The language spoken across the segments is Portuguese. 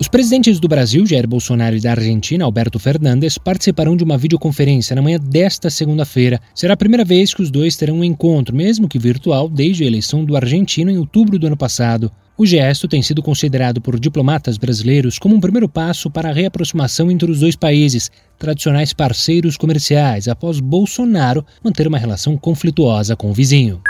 Os presidentes do Brasil, Jair Bolsonaro, e da Argentina, Alberto Fernandes, participarão de uma videoconferência na manhã desta segunda-feira. Será a primeira vez que os dois terão um encontro, mesmo que virtual, desde a eleição do argentino em outubro do ano passado. O gesto tem sido considerado por diplomatas brasileiros como um primeiro passo para a reaproximação entre os dois países, tradicionais parceiros comerciais, após Bolsonaro manter uma relação conflituosa com o vizinho.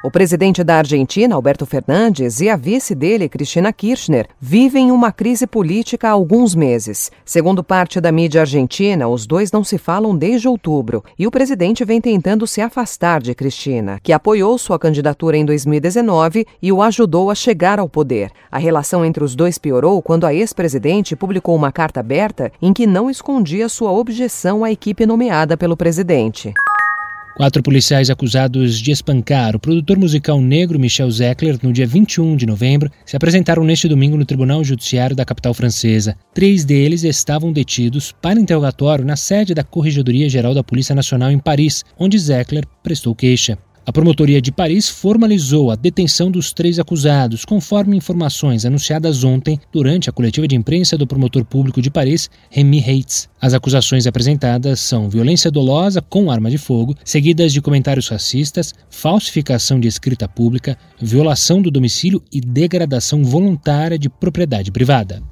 O presidente da Argentina, Alberto Fernandes, e a vice dele, Cristina Kirchner, vivem uma crise política há alguns meses. Segundo parte da mídia argentina, os dois não se falam desde outubro e o presidente vem tentando se afastar de Cristina, que apoiou sua candidatura em 2019 e o ajudou a chegar ao poder. A relação entre os dois piorou quando a ex-presidente publicou uma carta aberta em que não escondia sua objeção à equipe nomeada pelo presidente. Quatro policiais acusados de espancar o produtor musical negro Michel Zeckler no dia 21 de novembro se apresentaram neste domingo no Tribunal Judiciário da capital francesa. Três deles estavam detidos para interrogatório na sede da Corregedoria Geral da Polícia Nacional em Paris, onde Zeckler prestou queixa. A promotoria de Paris formalizou a detenção dos três acusados, conforme informações anunciadas ontem durante a coletiva de imprensa do promotor público de Paris, Remy Heitz. As acusações apresentadas são violência dolosa com arma de fogo, seguidas de comentários racistas, falsificação de escrita pública, violação do domicílio e degradação voluntária de propriedade privada.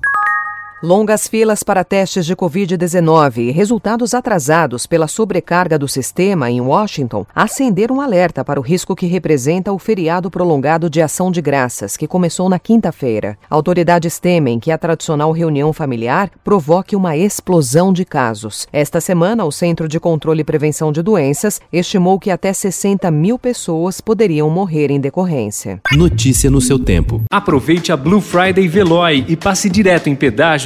Longas filas para testes de Covid-19 e resultados atrasados pela sobrecarga do sistema em Washington acenderam um alerta para o risco que representa o feriado prolongado de Ação de Graças, que começou na quinta-feira. Autoridades temem que a tradicional reunião familiar provoque uma explosão de casos. Esta semana, o Centro de Controle e Prevenção de Doenças estimou que até 60 mil pessoas poderiam morrer em decorrência. Notícia no seu tempo. Aproveite a Blue Friday Veloy e passe direto em pedágio